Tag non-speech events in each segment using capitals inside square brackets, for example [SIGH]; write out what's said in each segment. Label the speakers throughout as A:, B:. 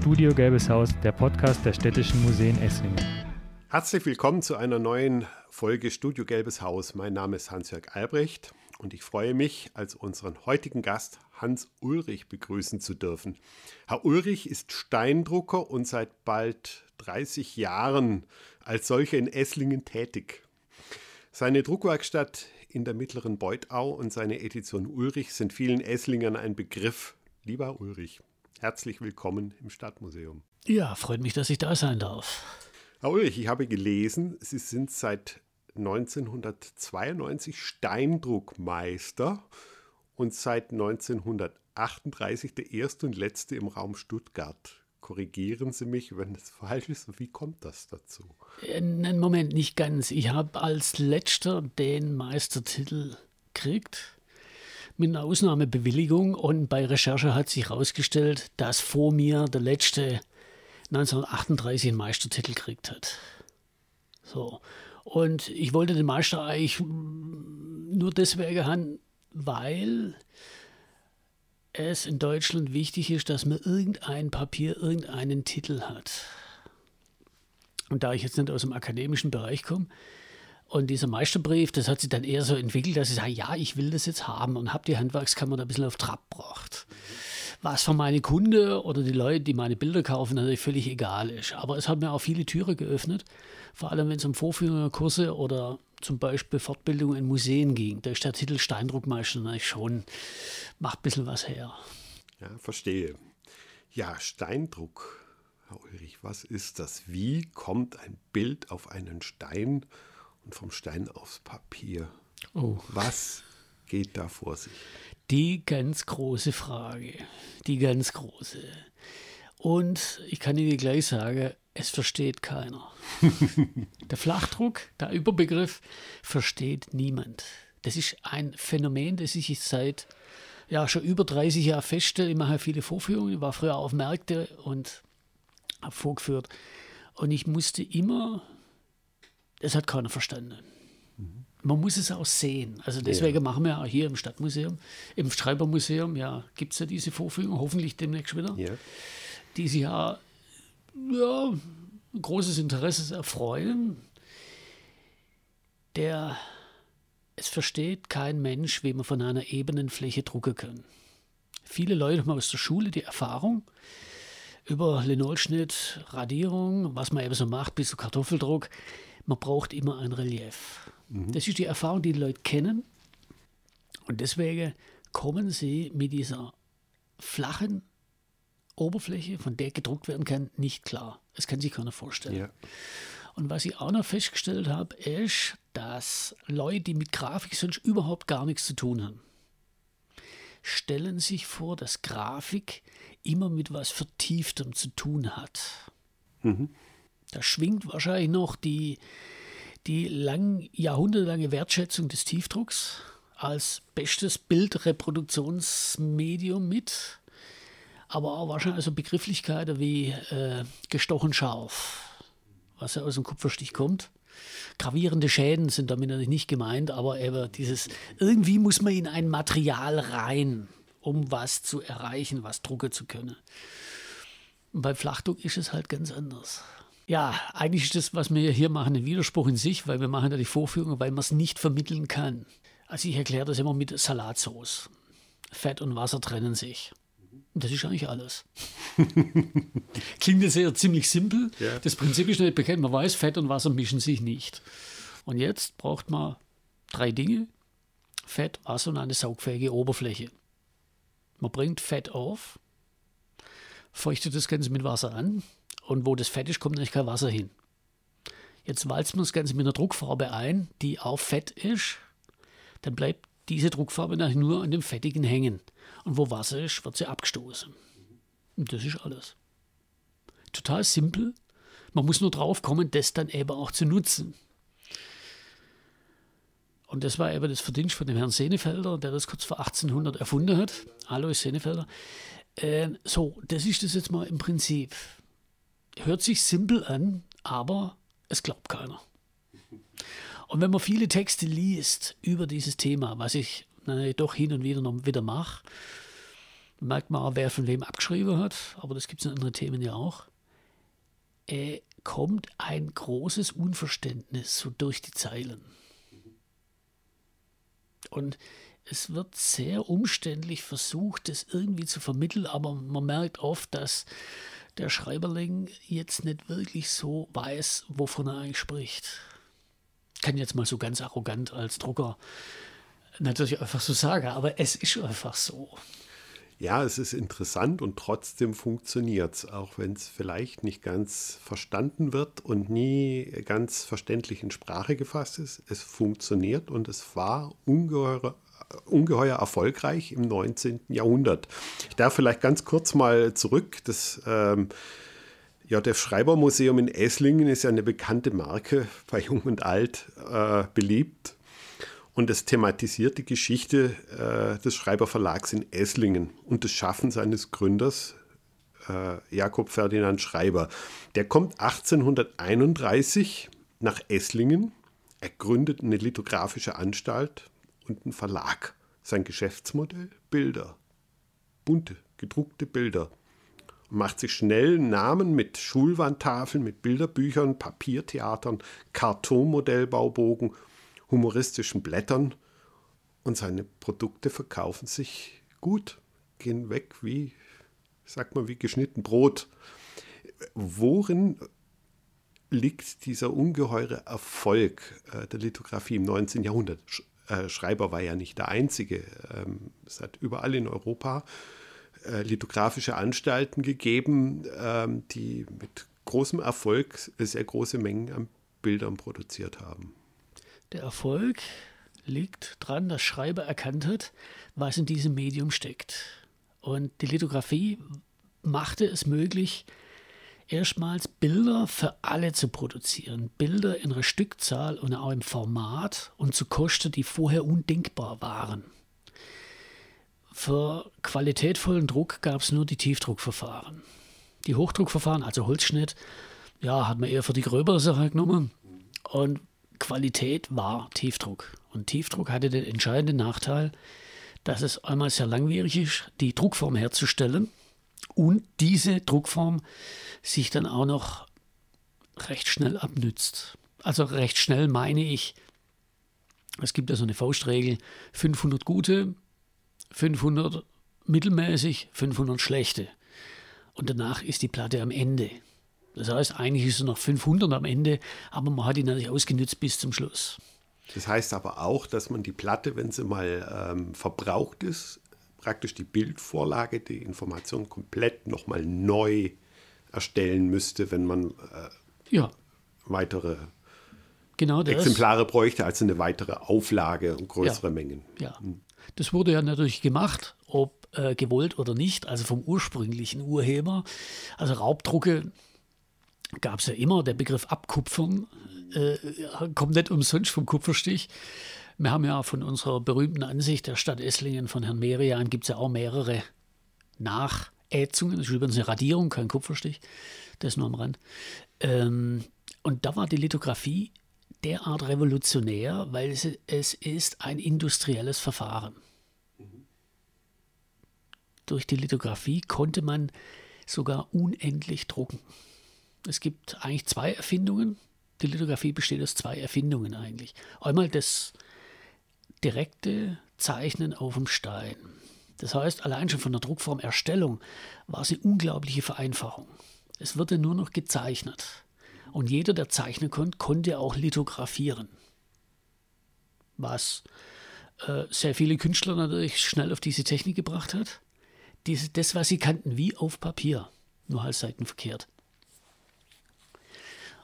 A: Studio Gelbes Haus, der Podcast der Städtischen Museen Esslingen.
B: Herzlich willkommen zu einer neuen Folge Studio Gelbes Haus. Mein Name ist Hans-Jörg Albrecht und ich freue mich, als unseren heutigen Gast Hans Ulrich begrüßen zu dürfen. Herr Ulrich ist Steindrucker und seit bald 30 Jahren als solcher in Esslingen tätig. Seine Druckwerkstatt in der mittleren Beutau und seine Edition Ulrich sind vielen Esslingern ein Begriff. Lieber Ulrich, herzlich willkommen im Stadtmuseum.
C: Ja, freut mich, dass ich da sein darf.
B: Herr Ulrich, ich habe gelesen, Sie sind seit 1992 Steindruckmeister und seit 1938 der erste und letzte im Raum Stuttgart. Korrigieren Sie mich, wenn das falsch ist. Wie kommt das dazu?
C: Einen Moment, nicht ganz. Ich habe als letzter den Meistertitel gekriegt mit einer Ausnahmebewilligung und bei Recherche hat sich herausgestellt, dass vor mir der letzte 1938 einen Meistertitel gekriegt hat. So. Und ich wollte den Meister eigentlich nur deswegen haben, weil es in Deutschland wichtig ist, dass man irgendein Papier, irgendeinen Titel hat. Und da ich jetzt nicht aus dem akademischen Bereich komme, und dieser Meisterbrief, das hat sich dann eher so entwickelt, dass ich sage, ja, ich will das jetzt haben und habe die Handwerkskammer da ein bisschen auf Trab gebracht. Was für meine Kunde oder die Leute, die meine Bilder kaufen, natürlich völlig egal ist. Aber es hat mir auch viele Türen geöffnet, vor allem wenn es um Vorführungen, Kurse oder zum Beispiel Fortbildungen in Museen ging. Da ist der Titel Steindruckmeister natürlich schon, macht ein bisschen was her.
B: Ja, verstehe. Ja, Steindruck, Herr Ulrich, was ist das? Wie kommt ein Bild auf einen Stein und vom Stein aufs Papier. Oh. Was geht da vor sich?
C: Die ganz große Frage. Die ganz große. Und ich kann Ihnen gleich sagen, es versteht keiner. [LAUGHS] der Flachdruck, der Überbegriff, versteht niemand. Das ist ein Phänomen, das ich seit ja, schon über 30 Jahren feststelle. Ich mache viele Vorführungen, ich war früher auf Märkte und habe vorgeführt. Und ich musste immer das hat keiner verstanden. Man muss es auch sehen. Also deswegen ja. machen wir auch hier im Stadtmuseum, im Schreibermuseum, ja, gibt es ja diese Vorführung, hoffentlich demnächst wieder, ja. die sich ja, ja großes Interesse erfreuen. Der, es versteht kein Mensch, wie man von einer ebenen Fläche drucken kann. Viele Leute haben aus der Schule die Erfahrung, über Linolschnitt, Radierung, was man eben so macht, bis zu Kartoffeldruck, man braucht immer ein Relief. Mhm. Das ist die Erfahrung, die die Leute kennen. Und deswegen kommen sie mit dieser flachen Oberfläche, von der gedruckt werden kann, nicht klar. Das kann sich keiner vorstellen. Ja. Und was ich auch noch festgestellt habe, ist, dass Leute, die mit Grafik sonst überhaupt gar nichts zu tun haben, stellen sich vor, dass Grafik immer mit was Vertieftem zu tun hat. Mhm. Da schwingt wahrscheinlich noch die, die lang, jahrhundertelange Wertschätzung des Tiefdrucks als bestes Bildreproduktionsmedium mit, aber auch wahrscheinlich so Begrifflichkeiten wie äh, gestochen scharf, was ja aus dem Kupferstich kommt. Gravierende Schäden sind damit natürlich nicht gemeint, aber eben dieses, irgendwie muss man in ein Material rein, um was zu erreichen, was drucken zu können. Und bei Flachdruck ist es halt ganz anders. Ja, eigentlich ist das, was wir hier machen, ein Widerspruch in sich, weil wir machen ja die Vorführung, weil man es nicht vermitteln kann. Also ich erkläre das immer mit Salatsauce. Fett und Wasser trennen sich. Das ist eigentlich alles. [LAUGHS] Klingt jetzt sehr ziemlich simpel. Ja. Das Prinzip ist nicht bekannt. Man weiß, Fett und Wasser mischen sich nicht. Und jetzt braucht man drei Dinge. Fett, Wasser und eine saugfähige Oberfläche. Man bringt Fett auf, feuchtet das Ganze mit Wasser an, und wo das fett ist, kommt natürlich kein Wasser hin. Jetzt walzt man das Ganze mit einer Druckfarbe ein, die auch fett ist. Dann bleibt diese Druckfarbe natürlich nur an dem Fettigen hängen. Und wo Wasser ist, wird sie abgestoßen. Und das ist alles. Total simpel. Man muss nur drauf kommen, das dann eben auch zu nutzen. Und das war eben das Verdienst von dem Herrn Senefelder, der das kurz vor 1800 erfunden hat. Alois Senefelder. Äh, so, das ist das jetzt mal im Prinzip hört sich simpel an, aber es glaubt keiner. Und wenn man viele Texte liest über dieses Thema, was ich na, doch hin und wieder noch wieder mache, merkt man auch, wer von wem abgeschrieben hat, aber das gibt es in anderen Themen ja auch. Äh, kommt ein großes Unverständnis so durch die Zeilen. Und es wird sehr umständlich versucht, das irgendwie zu vermitteln, aber man merkt oft, dass der Schreiberling jetzt nicht wirklich so weiß, wovon er eigentlich spricht. Ich kann jetzt mal so ganz arrogant als Drucker natürlich einfach so sagen, aber es ist einfach so.
B: Ja, es ist interessant und trotzdem funktioniert es, auch wenn es vielleicht nicht ganz verstanden wird und nie ganz verständlich in Sprache gefasst ist. Es funktioniert und es war ungeheuer, ungeheuer erfolgreich im 19. Jahrhundert. Ich darf vielleicht ganz kurz mal zurück. Das ähm, JF Schreiber Museum in Esslingen ist ja eine bekannte Marke bei [LAUGHS] Jung und Alt äh, beliebt und es thematisiert die Geschichte äh, des Schreiberverlags in Esslingen und das Schaffen seines Gründers, äh, Jakob Ferdinand Schreiber. Der kommt 1831 nach Esslingen. Er gründet eine lithografische Anstalt und einen Verlag. Sein Geschäftsmodell? Bilder. Bunte, gedruckte Bilder. Und macht sich schnell Namen mit Schulwandtafeln, mit Bilderbüchern, Papiertheatern, Kartonmodellbaubogen humoristischen Blättern und seine Produkte verkaufen sich gut, gehen weg wie, sagt man, wie geschnitten Brot. Worin liegt dieser ungeheure Erfolg äh, der Lithografie im 19. Jahrhundert? Äh, Schreiber war ja nicht der Einzige. Ähm, es hat überall in Europa äh, lithografische Anstalten gegeben, ähm, die mit großem Erfolg sehr große Mengen an Bildern produziert haben.
C: Der Erfolg liegt daran, dass Schreiber erkannt hat, was in diesem Medium steckt. Und die Lithografie machte es möglich, erstmals Bilder für alle zu produzieren. Bilder in einer Stückzahl und auch im Format und zu Kosten, die vorher undenkbar waren. Für qualitätvollen Druck gab es nur die Tiefdruckverfahren. Die Hochdruckverfahren, also Holzschnitt, ja, hat man eher für die gröbere Sache genommen. Und Qualität war Tiefdruck. Und Tiefdruck hatte den entscheidenden Nachteil, dass es einmal sehr langwierig ist, die Druckform herzustellen und diese Druckform sich dann auch noch recht schnell abnützt. Also recht schnell meine ich, es gibt ja so eine Faustregel, 500 gute, 500 mittelmäßig, 500 schlechte. Und danach ist die Platte am Ende. Das heißt, eigentlich ist es noch 500 am Ende, aber man hat ihn natürlich ausgenutzt bis zum Schluss.
B: Das heißt aber auch, dass man die Platte, wenn sie mal ähm, verbraucht ist, praktisch die Bildvorlage, die Information komplett nochmal neu erstellen müsste, wenn man äh, ja. weitere genau Exemplare bräuchte, also eine weitere Auflage und größere
C: ja.
B: Mengen.
C: Ja, hm. das wurde ja natürlich gemacht, ob äh, gewollt oder nicht, also vom ursprünglichen Urheber. Also Raubdrucke gab es ja immer, der Begriff Abkupfern äh, kommt nicht umsonst vom Kupferstich. Wir haben ja von unserer berühmten Ansicht der Stadt Esslingen von Herrn Merian gibt es ja auch mehrere Nachätzungen. Das ist übrigens eine Radierung, kein Kupferstich. Das nur am Rand. Ähm, und da war die Lithografie derart revolutionär, weil es, es ist ein industrielles Verfahren. Durch die Lithografie konnte man sogar unendlich drucken. Es gibt eigentlich zwei Erfindungen. Die Lithografie besteht aus zwei Erfindungen eigentlich. Einmal das direkte Zeichnen auf dem Stein. Das heißt, allein schon von der Druckformerstellung war es eine unglaubliche Vereinfachung. Es wurde nur noch gezeichnet. Und jeder, der zeichnen konnte, konnte auch lithografieren. Was äh, sehr viele Künstler natürlich schnell auf diese Technik gebracht hat. Diese, das, was sie kannten, wie auf Papier, nur halt seitenverkehrt.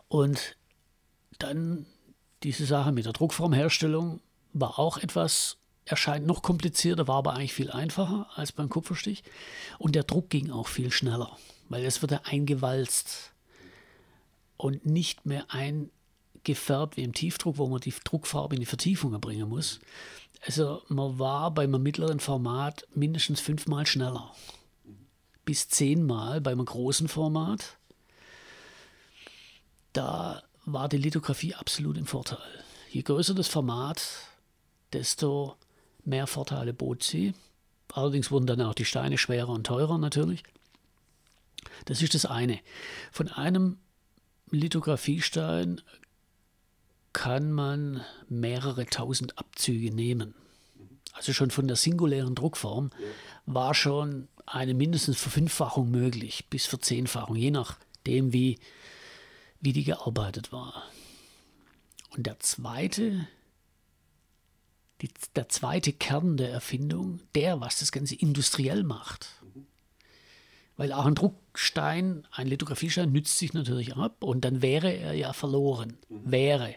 C: Und dann diese Sache mit der Druckformherstellung war auch etwas, erscheint noch komplizierter, war aber eigentlich viel einfacher als beim Kupferstich. Und der Druck ging auch viel schneller, weil es wurde eingewalzt und nicht mehr eingefärbt wie im Tiefdruck, wo man die Druckfarbe in die Vertiefung bringen muss. Also man war beim mittleren Format mindestens fünfmal schneller. Bis zehnmal beim großen Format da war die Lithografie absolut im Vorteil. Je größer das Format, desto mehr Vorteile bot sie. Allerdings wurden dann auch die Steine schwerer und teurer natürlich. Das ist das eine. Von einem Lithografiestein kann man mehrere tausend Abzüge nehmen. Also schon von der singulären Druckform war schon eine mindestens Verfünffachung möglich, bis Verzehnfachung, je nachdem, wie, wie die gearbeitet war. Und der zweite, die, der zweite Kern der Erfindung, der, was das Ganze industriell macht, weil auch ein Druckstein, ein Lithografiestein nützt sich natürlich ab und dann wäre er ja verloren. Mhm. Wäre.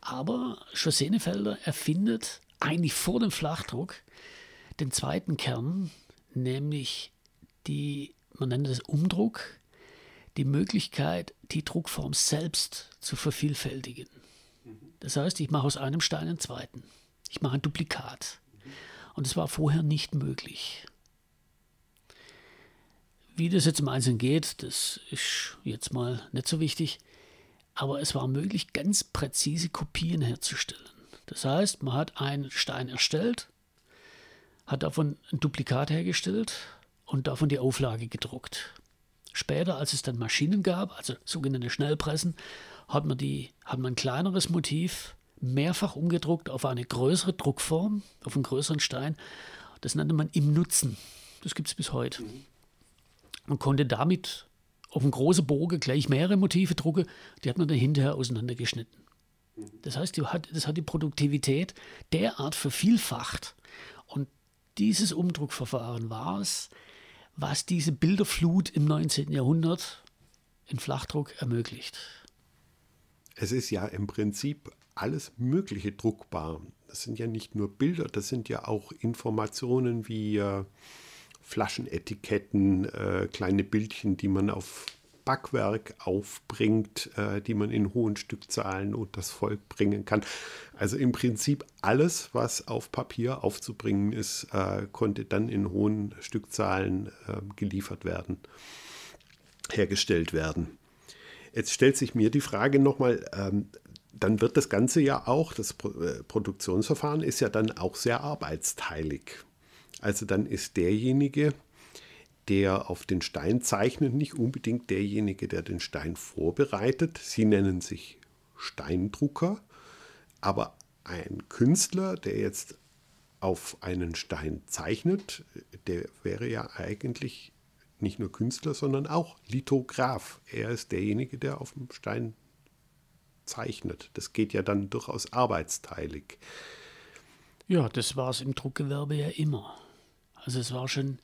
C: Aber Schosenefelder erfindet eigentlich vor dem Flachdruck den zweiten Kern, nämlich die, man nennt es Umdruck, die Möglichkeit, die Druckform selbst zu vervielfältigen. Das heißt, ich mache aus einem Stein einen zweiten. Ich mache ein Duplikat. Und es war vorher nicht möglich. Wie das jetzt im Einzelnen geht, das ist jetzt mal nicht so wichtig. Aber es war möglich, ganz präzise Kopien herzustellen. Das heißt, man hat einen Stein erstellt, hat davon ein Duplikat hergestellt und davon die Auflage gedruckt. Später, als es dann Maschinen gab, also sogenannte Schnellpressen, hat man, die, hat man ein kleineres Motiv mehrfach umgedruckt auf eine größere Druckform, auf einen größeren Stein. Das nannte man im Nutzen. Das gibt es bis heute. Mhm. Man konnte damit auf einen großen Bogen gleich mehrere Motive drucken, die hat man dann hinterher auseinandergeschnitten. Das heißt, hat, das hat die Produktivität derart vervielfacht. Und dieses Umdruckverfahren war es, was diese Bilderflut im 19. Jahrhundert in Flachdruck ermöglicht.
B: Es ist ja im Prinzip alles Mögliche druckbar. Das sind ja nicht nur Bilder, das sind ja auch Informationen wie äh, Flaschenetiketten, äh, kleine Bildchen, die man auf Backwerk aufbringt, äh, die man in hohen Stückzahlen und das Volk bringen kann. Also im Prinzip alles, was auf Papier aufzubringen ist, äh, konnte dann in hohen Stückzahlen äh, geliefert werden, hergestellt werden. Jetzt stellt sich mir die Frage nochmal, ähm, dann wird das Ganze ja auch, das äh, Produktionsverfahren ist ja dann auch sehr arbeitsteilig. Also dann ist derjenige, der auf den Stein zeichnet, nicht unbedingt derjenige, der den Stein vorbereitet. Sie nennen sich Steindrucker, aber ein Künstler, der jetzt auf einen Stein zeichnet, der wäre ja eigentlich nicht nur Künstler, sondern auch Lithograph. Er ist derjenige, der auf dem Stein zeichnet. Das geht ja dann durchaus arbeitsteilig.
C: Ja, das war es im Druckgewerbe ja immer. Also es war schon,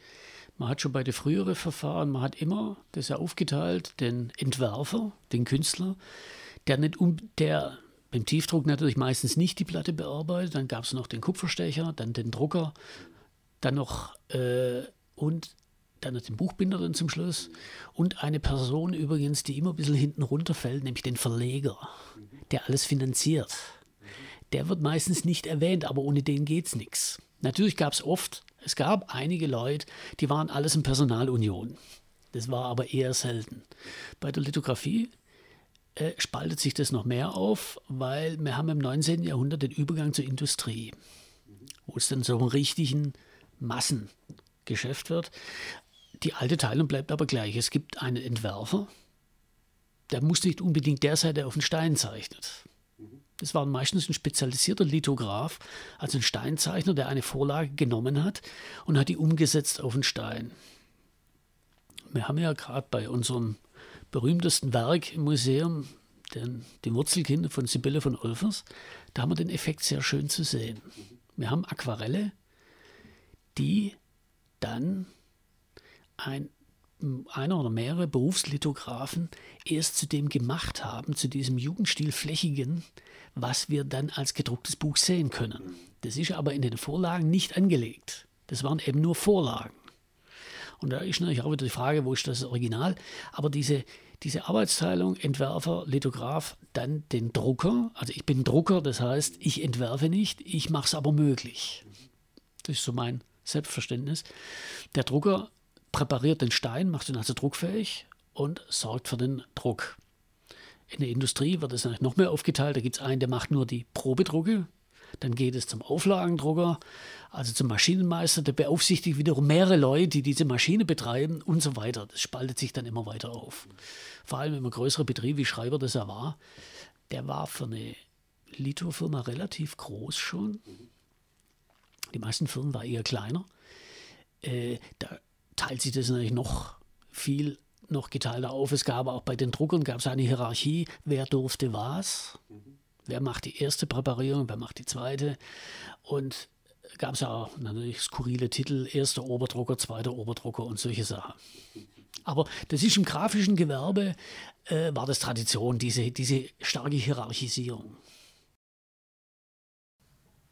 C: man hat schon bei den früheren Verfahren, man hat immer das ja aufgeteilt, den Entwerfer, den Künstler, der nicht um, der beim Tiefdruck natürlich meistens nicht die Platte bearbeitet, dann gab es noch den Kupferstecher, dann den Drucker, dann noch äh, und dann den Buchbinder dann zum Schluss und eine Person übrigens, die immer ein bisschen hinten runterfällt, nämlich den Verleger, der alles finanziert. Der wird meistens nicht erwähnt, aber ohne den geht es nichts. Natürlich gab es oft, es gab einige Leute, die waren alles in Personalunion. Das war aber eher selten. Bei der Lithografie äh, spaltet sich das noch mehr auf, weil wir haben im 19. Jahrhundert den Übergang zur Industrie, wo es dann so einen richtigen Massengeschäft wird. Die alte Teilung bleibt aber gleich. Es gibt einen Entwerfer, der muss nicht unbedingt der sein, der auf den Stein zeichnet. Das war meistens ein spezialisierter Lithograph, also ein Steinzeichner, der eine Vorlage genommen hat und hat die umgesetzt auf den Stein. Wir haben ja gerade bei unserem berühmtesten Werk im Museum, den, die Wurzelkinder von Sibylle von Olfers, da haben wir den Effekt sehr schön zu sehen. Wir haben Aquarelle, die dann ein einer oder mehrere Berufslithografen erst zu dem gemacht haben, zu diesem Jugendstil Flächigen, was wir dann als gedrucktes Buch sehen können. Das ist aber in den Vorlagen nicht angelegt. Das waren eben nur Vorlagen. Und da ist natürlich auch wieder die Frage, wo ist das Original? Aber diese, diese Arbeitsteilung, Entwerfer, Lithograf, dann den Drucker. Also ich bin Drucker, das heißt, ich entwerfe nicht, ich mache es aber möglich. Das ist so mein Selbstverständnis. Der Drucker präpariert den Stein, macht ihn also druckfähig und sorgt für den Druck. In der Industrie wird es noch mehr aufgeteilt. Da gibt es einen, der macht nur die Probedrucke. Dann geht es zum Auflagendrucker, also zum Maschinenmeister, der beaufsichtigt wiederum mehrere Leute, die diese Maschine betreiben und so weiter. Das spaltet sich dann immer weiter auf. Vor allem wenn man größere Betrieb, wie Schreiber das er war, der war für eine Lithofirma relativ groß schon. Die meisten Firmen waren eher kleiner. Äh, da teilt sich das natürlich noch viel noch geteilter auf. Es gab auch bei den Druckern gab es eine Hierarchie, wer durfte was, mhm. wer macht die erste Präparierung, wer macht die zweite. Und gab es auch natürlich skurrile Titel, erster Oberdrucker, zweiter Oberdrucker und solche Sachen. Aber das ist im grafischen Gewerbe, äh, war das Tradition, diese, diese starke Hierarchisierung.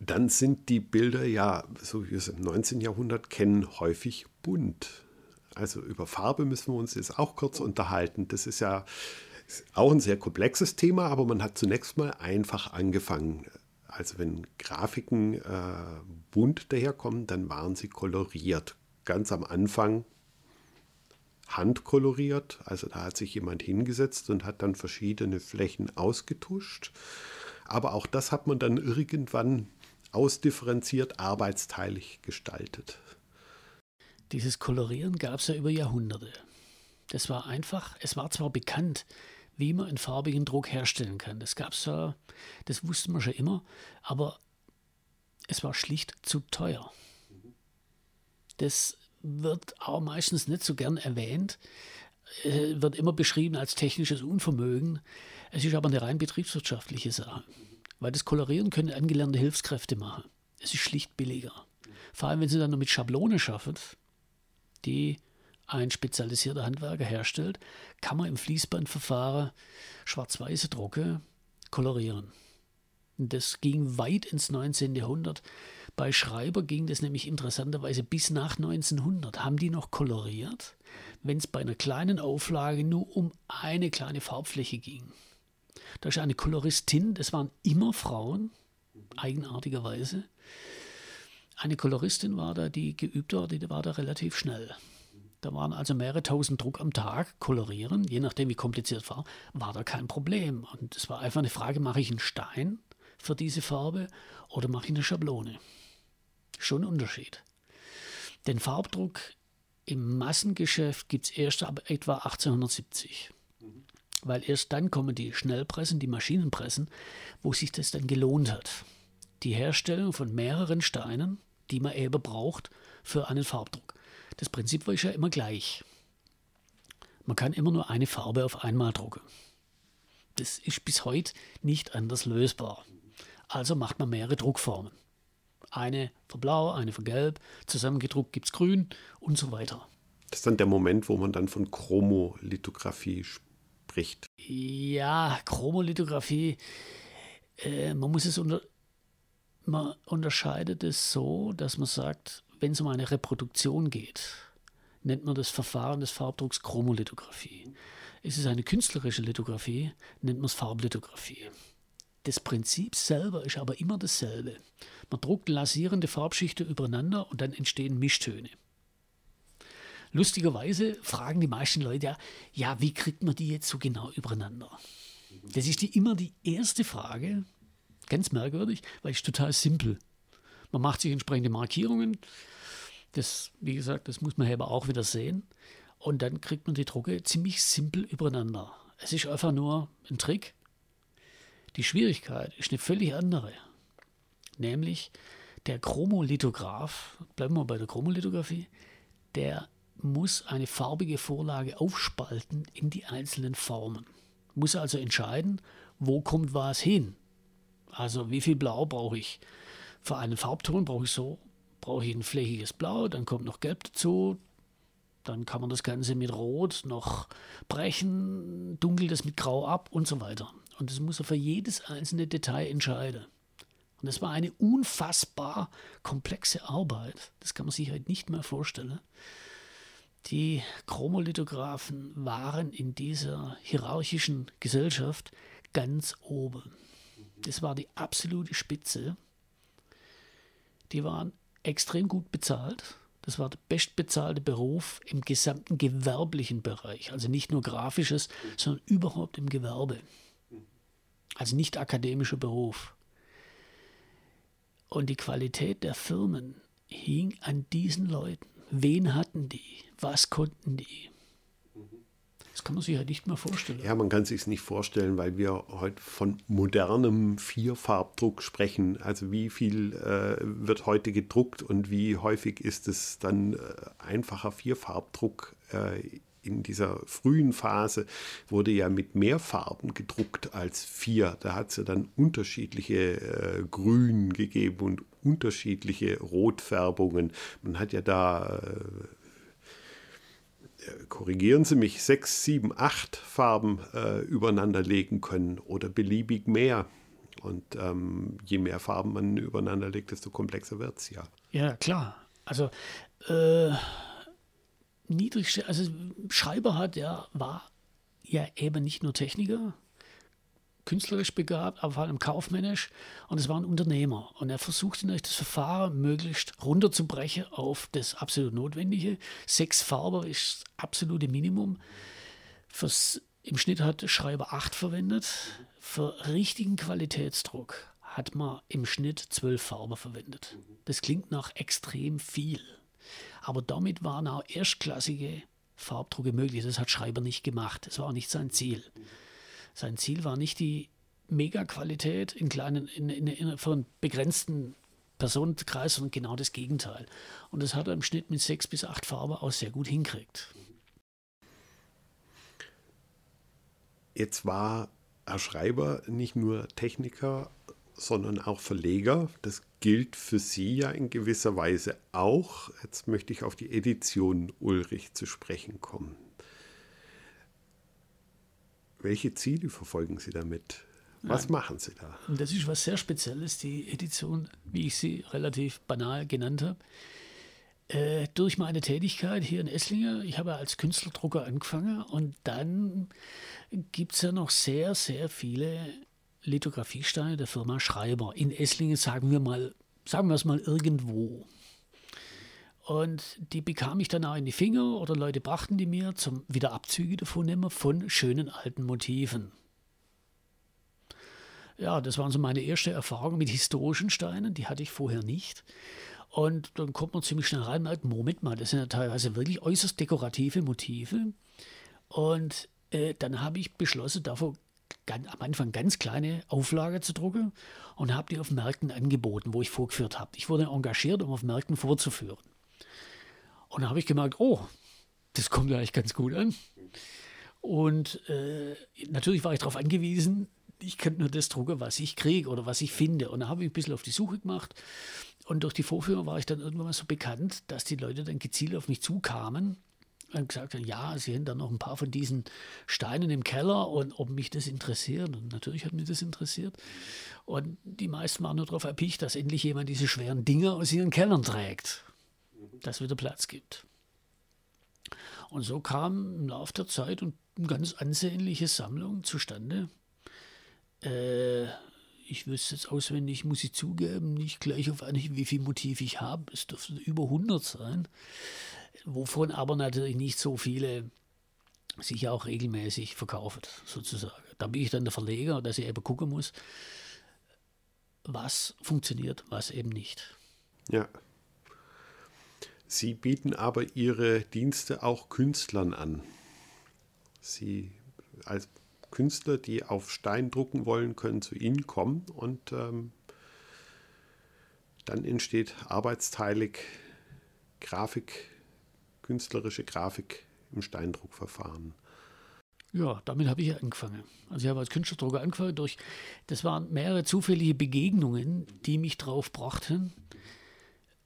B: Dann sind die Bilder ja, so wie wir es im 19. Jahrhundert kennen, häufig bunt. Also über Farbe müssen wir uns jetzt auch kurz unterhalten. Das ist ja auch ein sehr komplexes Thema, aber man hat zunächst mal einfach angefangen. Also wenn Grafiken äh, bunt daherkommen, dann waren sie koloriert. Ganz am Anfang handkoloriert. Also da hat sich jemand hingesetzt und hat dann verschiedene Flächen ausgetuscht. Aber auch das hat man dann irgendwann ausdifferenziert, arbeitsteilig gestaltet.
C: Dieses Kolorieren gab es ja über Jahrhunderte. Das war einfach, es war zwar bekannt, wie man einen farbigen Druck herstellen kann. Das gab es ja, das wusste man schon immer, aber es war schlicht zu teuer. Das wird auch meistens nicht so gern erwähnt, äh, wird immer beschrieben als technisches Unvermögen. Es ist aber eine rein betriebswirtschaftliche Sache, weil das Kolorieren können angelernte Hilfskräfte machen. Es ist schlicht billiger. Vor allem, wenn sie dann noch mit Schablone schaffen, die ein spezialisierter Handwerker herstellt, kann man im Fließbandverfahren schwarz-weiße Drucke kolorieren. Das ging weit ins 19. Jahrhundert. Bei Schreiber ging das nämlich interessanterweise bis nach 1900. Haben die noch koloriert, wenn es bei einer kleinen Auflage nur um eine kleine Farbfläche ging. Da ist eine Koloristin, das waren immer Frauen, eigenartigerweise. Eine Koloristin war da, die geübt war, die war da relativ schnell. Da waren also mehrere tausend Druck am Tag, kolorieren, je nachdem wie kompliziert war, war da kein Problem. Und es war einfach eine Frage, mache ich einen Stein für diese Farbe oder mache ich eine Schablone? Schon ein Unterschied. Den Farbdruck im Massengeschäft gibt es erst ab etwa 1870. Mhm. Weil erst dann kommen die Schnellpressen, die Maschinenpressen, wo sich das dann gelohnt hat. Die Herstellung von mehreren Steinen, die man eben braucht für einen Farbdruck. Das Prinzip war ja immer gleich. Man kann immer nur eine Farbe auf einmal drucken. Das ist bis heute nicht anders lösbar. Also macht man mehrere Druckformen. Eine für Blau, eine für Gelb, zusammengedruckt gibt es Grün und so weiter.
B: Das ist dann der Moment, wo man dann von Chromolithografie spricht.
C: Ja, Chromolithografie, äh, man muss es unter, man unterscheidet es so, dass man sagt, wenn es um eine Reproduktion geht, nennt man das Verfahren des Farbdrucks Chromolithografie. Ist es eine künstlerische Lithografie, nennt man es Farblithografie. Das Prinzip selber ist aber immer dasselbe. Man druckt lasierende Farbschichten übereinander und dann entstehen Mischtöne. Lustigerweise fragen die meisten Leute ja, ja, wie kriegt man die jetzt so genau übereinander? Das ist die, immer die erste Frage, ganz merkwürdig, weil es total simpel. Man macht sich entsprechende Markierungen, das, wie gesagt, das muss man aber auch wieder sehen. Und dann kriegt man die Drucke ziemlich simpel übereinander. Es ist einfach nur ein Trick. Die Schwierigkeit ist eine völlig andere. Nämlich der Chromolithograph, bleiben wir bei der Chromolithografie, der muss eine farbige Vorlage aufspalten in die einzelnen Formen. Muss also entscheiden, wo kommt was hin. Also wie viel Blau brauche ich? Für einen Farbton brauche ich so brauche ich ein flächiges Blau, dann kommt noch Gelb dazu, dann kann man das Ganze mit Rot noch brechen, dunkelt es mit Grau ab und so weiter. Und das muss er für jedes einzelne Detail entscheiden. Und das war eine unfassbar komplexe Arbeit. Das kann man sich halt nicht mehr vorstellen. Die Chromolithographen waren in dieser hierarchischen Gesellschaft ganz oben. Das war die absolute Spitze. Die waren extrem gut bezahlt. Das war der bestbezahlte Beruf im gesamten gewerblichen Bereich. Also nicht nur grafisches, sondern überhaupt im Gewerbe. Also nicht akademischer Beruf. Und die Qualität der Firmen hing an diesen Leuten. Wen hatten die? Was konnten die? Das kann man sich ja nicht mehr vorstellen.
B: Ja, man kann sich es nicht vorstellen, weil wir heute von modernem Vierfarbdruck sprechen. Also wie viel äh, wird heute gedruckt und wie häufig ist es dann äh, einfacher Vierfarbdruck äh, in dieser frühen Phase wurde ja mit mehr Farben gedruckt als vier. Da hat es ja dann unterschiedliche äh, Grün gegeben und unterschiedliche Rotfärbungen. Man hat ja da, äh, äh, korrigieren Sie mich, sechs, sieben, acht Farben äh, übereinander legen können oder beliebig mehr. Und ähm, je mehr Farben man übereinander legt, desto komplexer wird es ja.
C: Ja, klar. Also äh, niedrigste, also Schreiber hat, der war ja eben nicht nur Techniker, künstlerisch begabt, aber vor allem kaufmännisch und es war ein Unternehmer. Und er versuchte natürlich das Verfahren möglichst runterzubrechen auf das absolut Notwendige. Sechs Farbe ist das absolute Minimum. Fürs, Im Schnitt hat Schreiber acht verwendet. Für richtigen Qualitätsdruck hat man im Schnitt zwölf Farben verwendet. Das klingt nach extrem viel. Aber damit waren auch erstklassige Farbdrucke möglich. Das hat Schreiber nicht gemacht. Das war auch nicht sein Ziel. Sein Ziel war nicht die Megaqualität in kleinen, in, in, in, für einen begrenzten Personenkreis, sondern genau das Gegenteil. Und das hat er im Schnitt mit sechs bis acht Farben auch sehr gut hinkriegt.
B: Jetzt war Herr Schreiber nicht nur Techniker, sondern auch Verleger. Das gilt für Sie ja in gewisser Weise auch. Jetzt möchte ich auf die Edition Ulrich zu sprechen kommen. Welche Ziele verfolgen Sie damit? Was Nein. machen Sie da?
C: Das ist was sehr Spezielles, die Edition, wie ich sie relativ banal genannt habe. Äh, durch meine Tätigkeit hier in Esslingen, ich habe als Künstlerdrucker angefangen und dann gibt es ja noch sehr, sehr viele Lithografiesteine der Firma Schreiber. In Esslingen sagen wir mal, sagen wir es mal irgendwo. Und die bekam ich dann auch in die Finger oder Leute brachten die mir zum Wiederabzüge davon nehmen von schönen alten Motiven. Ja, das waren so meine erste Erfahrungen mit historischen Steinen, die hatte ich vorher nicht. Und dann kommt man ziemlich schnell rein und merkt, Moment mal, das sind ja teilweise wirklich äußerst dekorative Motive. Und äh, dann habe ich beschlossen, davon ganz, am Anfang ganz kleine Auflage zu drucken und habe die auf Märkten angeboten, wo ich vorgeführt habe. Ich wurde engagiert, um auf Märkten vorzuführen. Und da habe ich gemerkt, oh, das kommt ja eigentlich ganz gut an. Und äh, natürlich war ich darauf angewiesen, ich könnte nur das drucken, was ich kriege oder was ich finde. Und da habe ich ein bisschen auf die Suche gemacht. Und durch die Vorführung war ich dann irgendwann mal so bekannt, dass die Leute dann gezielt auf mich zukamen und gesagt haben, ja, sie haben da noch ein paar von diesen Steinen im Keller und ob mich das interessiert. Und natürlich hat mich das interessiert. Und die meisten waren nur darauf erpicht, dass endlich jemand diese schweren Dinge aus ihren Kellern trägt, dass wieder Platz gibt. Und so kam im Laufe der Zeit eine ganz ansehnliche Sammlung zustande. Äh, ich wüsste jetzt auswendig, muss ich zugeben, nicht gleich auf Anhieb, wie viel Motiv ich habe. Es dürften über 100 sein wovon aber natürlich nicht so viele sich auch regelmäßig verkaufen, sozusagen. Da bin ich dann der Verleger, dass ich eben gucken muss, was funktioniert, was eben nicht.
B: Ja. Sie bieten aber Ihre Dienste auch Künstlern an. Sie als Künstler, die auf Stein drucken wollen, können zu Ihnen kommen und ähm, dann entsteht arbeitsteilig Grafik, künstlerische Grafik im Steindruckverfahren.
C: Ja, damit habe ich angefangen. Also ich habe als Künstlerdrucker angefangen durch, das waren mehrere zufällige Begegnungen, die mich drauf brachten.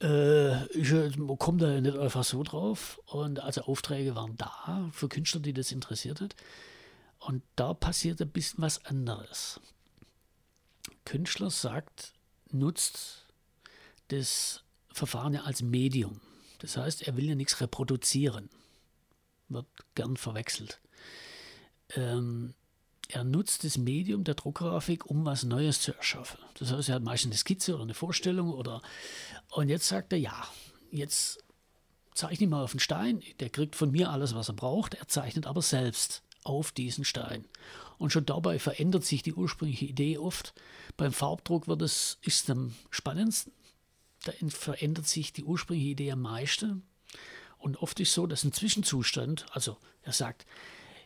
C: Äh, ich man kommt da nicht einfach so drauf. Und also Aufträge waren da für Künstler, die das interessiert hat. Und da passiert ein bisschen was anderes. Künstler sagt, nutzt das Verfahren ja als Medium. Das heißt, er will ja nichts reproduzieren. Wird gern verwechselt. Ähm, er nutzt das Medium der Druckgrafik, um was Neues zu erschaffen. Das heißt, er hat meistens eine Skizze oder eine Vorstellung oder und jetzt sagt er, ja, jetzt zeichne ich mal auf den Stein, der kriegt von mir alles, was er braucht, er zeichnet aber selbst auf diesen Stein. Und schon dabei verändert sich die ursprüngliche Idee oft. Beim Farbdruck wird es, ist es am spannendsten. Da verändert sich die ursprüngliche Idee am meisten. Und oft ist so, dass ein Zwischenzustand, also er sagt,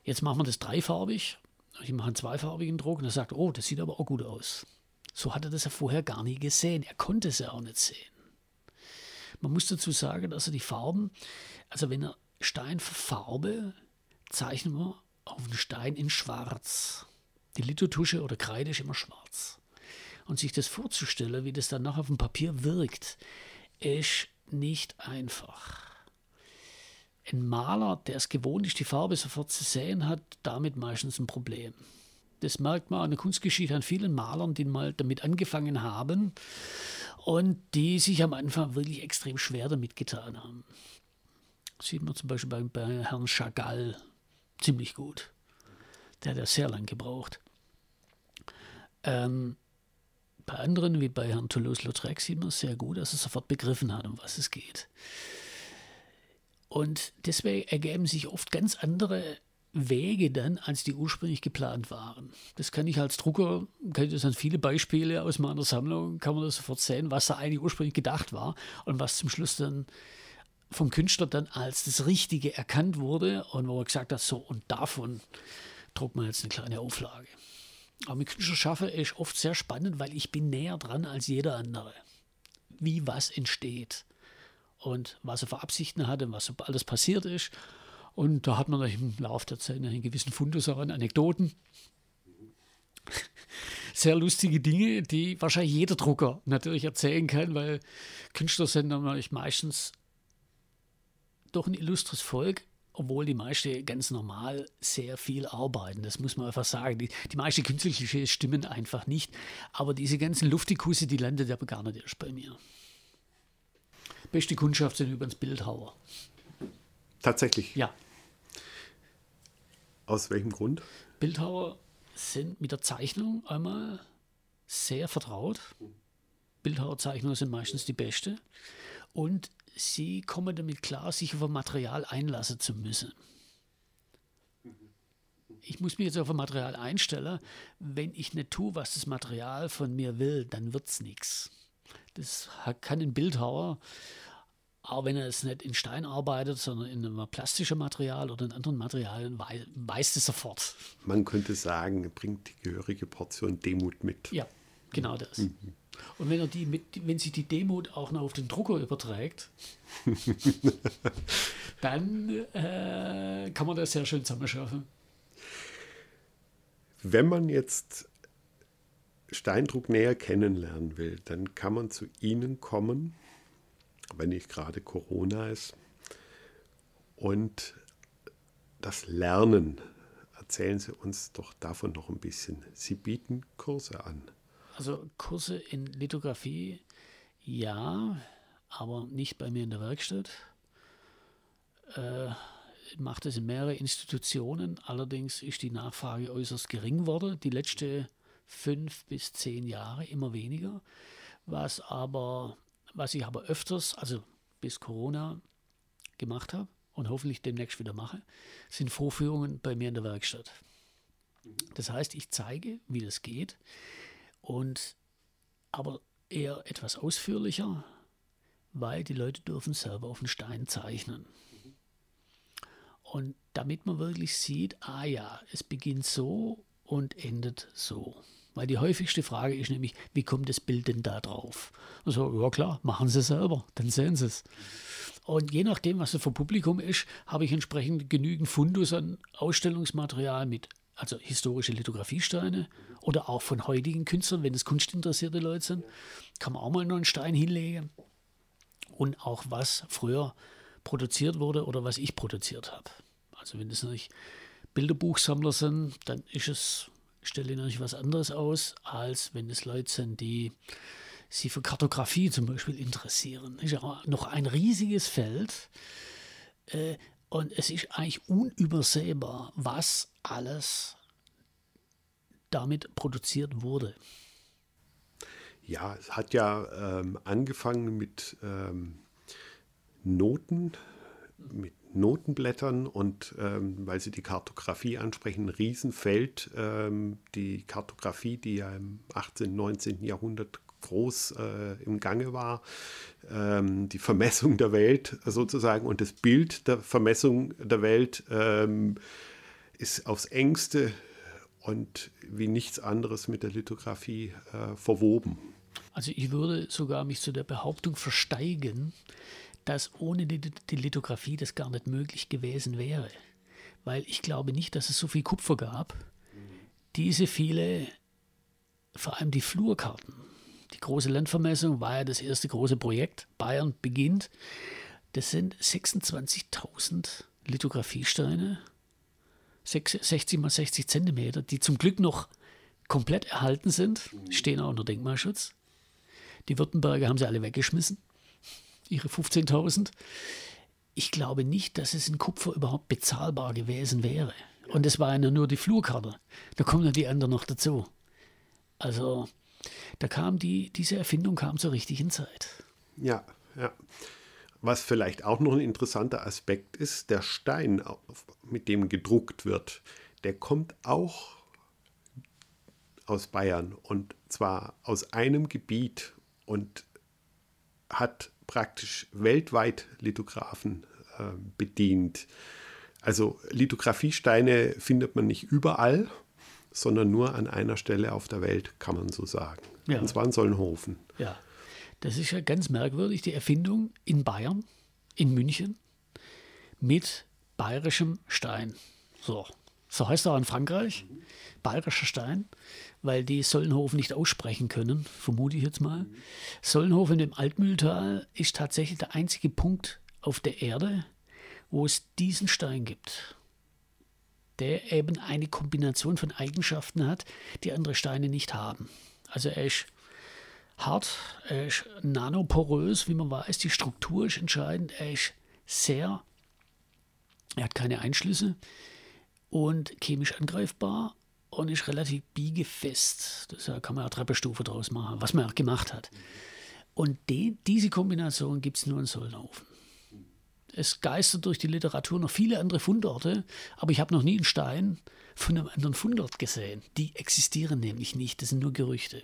C: jetzt machen wir das dreifarbig, ich mache einen zweifarbigen Druck und er sagt, oh, das sieht aber auch gut aus. So hat er das ja vorher gar nie gesehen. Er konnte es ja auch nicht sehen. Man muss dazu sagen, dass er die Farben, also wenn er Stein verfarbe, zeichnen wir auf den Stein in schwarz. Die Lithotusche oder Kreide ist immer schwarz. Und sich das vorzustellen, wie das dann noch auf dem Papier wirkt, ist nicht einfach. Ein Maler, der es gewohnt ist, die Farbe sofort zu sehen, hat damit meistens ein Problem. Das merkt man an der Kunstgeschichte an vielen Malern, die mal damit angefangen haben und die sich am Anfang wirklich extrem schwer damit getan haben. Das sieht man zum Beispiel bei, bei Herrn Chagall ziemlich gut. Der hat ja sehr lang gebraucht. Ähm, bei anderen, wie bei Herrn Toulouse-Lautrec, sieht man sehr gut, dass er sofort begriffen hat, um was es geht. Und deswegen ergeben sich oft ganz andere Wege dann, als die ursprünglich geplant waren. Das kann ich als Drucker, kann ich das an viele Beispiele aus meiner Sammlung, kann man das sofort sehen, was da eigentlich ursprünglich gedacht war und was zum Schluss dann vom Künstler dann als das Richtige erkannt wurde und wo er gesagt hat, so und davon drucken wir jetzt eine kleine Auflage. Aber mit Künstler schaffe ist oft sehr spannend, weil ich bin näher dran als jeder andere. Wie was entsteht und was er für Absichten hatte, was alles passiert ist. Und da hat man im Laufe der Zeit einen gewissen Fundus auch an Anekdoten. [LAUGHS] Sehr lustige Dinge, die wahrscheinlich jeder Drucker natürlich erzählen kann, weil Künstler sind natürlich meistens doch ein illustres Volk, obwohl die meisten ganz normal sehr viel arbeiten. Das muss man einfach sagen. Die, die meisten künstlichen stimmen einfach nicht. Aber diese ganzen Luftikusse, die landet aber gar nicht erst bei mir. Beste Kundschaft sind übrigens Bildhauer.
B: Tatsächlich?
C: Ja.
B: Aus welchem Grund?
C: Bildhauer sind mit der Zeichnung einmal sehr vertraut. Bildhauerzeichnungen sind meistens die beste. Und sie kommen damit klar, sich auf ein Material einlassen zu müssen. Ich muss mich jetzt auf ein Material einstellen. Wenn ich nicht tue, was das Material von mir will, dann wird es nichts. Das kann ein Bildhauer, auch wenn er es nicht in Stein arbeitet, sondern in einem plastischen Material oder in anderen Materialien, weiß es sofort.
B: Man könnte sagen, er bringt die gehörige Portion Demut mit.
C: Ja, genau das. Mhm. Und wenn er die mit, wenn sich die Demut auch noch auf den Drucker überträgt, [LAUGHS] dann äh, kann man das sehr schön zusammenschaffen.
B: Wenn man jetzt Steindruck näher kennenlernen will, dann kann man zu Ihnen kommen, wenn nicht gerade Corona ist. Und das Lernen, erzählen Sie uns doch davon noch ein bisschen. Sie bieten Kurse an.
C: Also Kurse in Lithografie, ja, aber nicht bei mir in der Werkstatt. Äh, macht es in mehrere Institutionen. Allerdings ist die Nachfrage äußerst gering geworden. Die letzte fünf bis zehn Jahre, immer weniger. Was aber, was ich aber öfters, also bis Corona gemacht habe und hoffentlich demnächst wieder mache, sind Vorführungen bei mir in der Werkstatt. Das heißt, ich zeige, wie das geht und aber eher etwas ausführlicher, weil die Leute dürfen selber auf den Stein zeichnen. Und damit man wirklich sieht, ah ja, es beginnt so und endet so. Weil die häufigste Frage ist nämlich, wie kommt das Bild denn da drauf? Also, ja klar, machen Sie selber, dann sehen Sie es. Und je nachdem, was es für Publikum ist, habe ich entsprechend genügend Fundus an Ausstellungsmaterial mit, also historische Lithografiesteine oder auch von heutigen Künstlern, wenn es kunstinteressierte Leute sind, kann man auch mal noch einen Stein hinlegen. Und auch was früher produziert wurde oder was ich produziert habe. Also wenn es natürlich Bilderbuchsammler sind, dann ist es stelle natürlich was anderes aus, als wenn es Leute sind, die sich für Kartografie zum Beispiel interessieren. Ist ja noch ein riesiges Feld. Äh, und es ist eigentlich unübersehbar, was alles damit produziert wurde.
B: Ja, es hat ja ähm, angefangen mit ähm, Noten, mit Notenblättern und ähm, weil Sie die Kartografie ansprechen, ein Riesenfeld. Ähm, die Kartografie, die ja im 18., 19. Jahrhundert groß äh, im Gange war, ähm, die Vermessung der Welt sozusagen und das Bild der Vermessung der Welt ähm, ist aufs engste und wie nichts anderes mit der Lithografie äh, verwoben.
C: Also ich würde sogar mich zu der Behauptung versteigen, dass ohne die, die Lithografie das gar nicht möglich gewesen wäre. Weil ich glaube nicht, dass es so viel Kupfer gab. Diese viele, vor allem die Flurkarten, die große Landvermessung war ja das erste große Projekt. Bayern beginnt. Das sind 26.000 Lithografiesteine, 60 mal 60 Zentimeter, die zum Glück noch komplett erhalten sind, stehen auch unter Denkmalschutz. Die Württemberger haben sie alle weggeschmissen, ihre 15.000. Ich glaube nicht, dass es in Kupfer überhaupt bezahlbar gewesen wäre. Und es war ja nur die Flurkarte. Da kommen ja die anderen noch dazu. Also da kam die, diese Erfindung kam zur richtigen Zeit.
B: Ja, ja. Was vielleicht auch noch ein interessanter Aspekt ist, der Stein, mit dem gedruckt wird, der kommt auch aus Bayern und zwar aus einem Gebiet und hat praktisch weltweit Lithografen äh, bedient. Also Lithografiesteine findet man nicht überall, sondern nur an einer Stelle auf der Welt, kann man so sagen. Ja. Und zwar in Sollenhofen.
C: Ja, das ist ja ganz merkwürdig, die Erfindung in Bayern, in München, mit bayerischem Stein. So, so heißt er auch in Frankreich, bayerischer Stein, weil die Sollenhofen nicht aussprechen können, vermute ich jetzt mal. Sollenhofen im Altmühltal ist tatsächlich der einzige Punkt auf der Erde, wo es diesen Stein gibt der eben eine Kombination von Eigenschaften hat, die andere Steine nicht haben. Also er ist hart, er ist nanoporös, wie man weiß, die Struktur ist entscheidend, er ist sehr, er hat keine Einschlüsse und chemisch angreifbar und ist relativ biegefest. Da kann man eine Treppenstufe draus machen, was man auch gemacht hat. Und die, diese Kombination gibt es nur in Solnhofen. Es geistert durch die Literatur noch viele andere Fundorte, aber ich habe noch nie einen Stein von einem anderen Fundort gesehen. Die existieren nämlich nicht, das sind nur Gerüchte.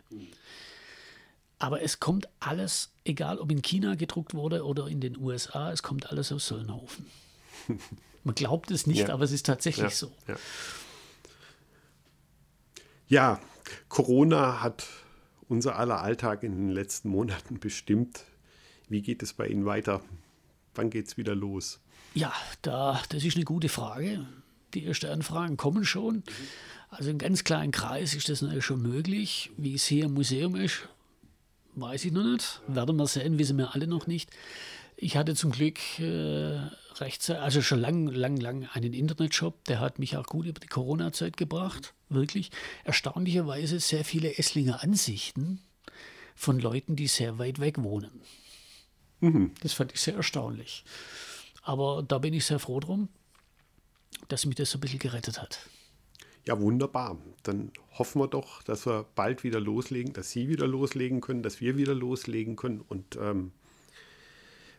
C: Aber es kommt alles, egal ob in China gedruckt wurde oder in den USA, es kommt alles aus Solnhofen. [LAUGHS] Man glaubt es nicht, ja. aber es ist tatsächlich ja. so.
B: Ja. ja, Corona hat unser aller Alltag in den letzten Monaten bestimmt. Wie geht es bei Ihnen weiter? Wann geht es wieder los?
C: Ja, da, das ist eine gute Frage. Die ersten Anfragen kommen schon. Also in ganz kleinen Kreis ist das natürlich schon möglich. Wie es hier im Museum ist, weiß ich noch nicht. Werden wir sehen, wissen wir alle noch nicht. Ich hatte zum Glück äh, rechtzeitig, also schon lang, lang, lang einen Internetshop, der hat mich auch gut über die Corona-Zeit gebracht. Wirklich. Erstaunlicherweise sehr viele Esslinger Ansichten von Leuten, die sehr weit weg wohnen. Mhm. Das fand ich sehr erstaunlich. Aber da bin ich sehr froh drum, dass mich das so ein bisschen gerettet hat.
B: Ja, wunderbar. Dann hoffen wir doch, dass wir bald wieder loslegen, dass Sie wieder loslegen können, dass wir wieder loslegen können. Und ähm,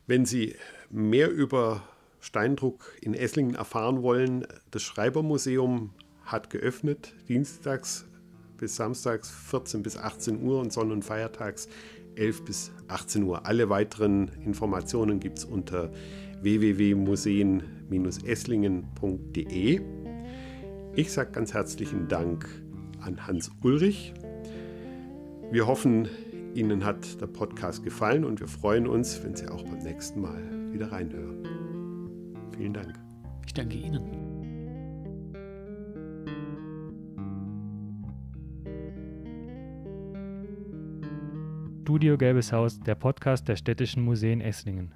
B: wenn Sie mehr über Steindruck in Esslingen erfahren wollen, das Schreibermuseum hat geöffnet, dienstags bis samstags 14 bis 18 Uhr und Sonn- und Feiertags 11 bis 18 Uhr. Alle weiteren Informationen gibt es unter www.museen-esslingen.de. Ich sage ganz herzlichen Dank an Hans Ulrich. Wir hoffen, Ihnen hat der Podcast gefallen und wir freuen uns, wenn Sie auch beim nächsten Mal wieder reinhören. Vielen Dank.
C: Ich danke Ihnen.
A: Studio Gelbes Haus, der Podcast der Städtischen Museen Esslingen.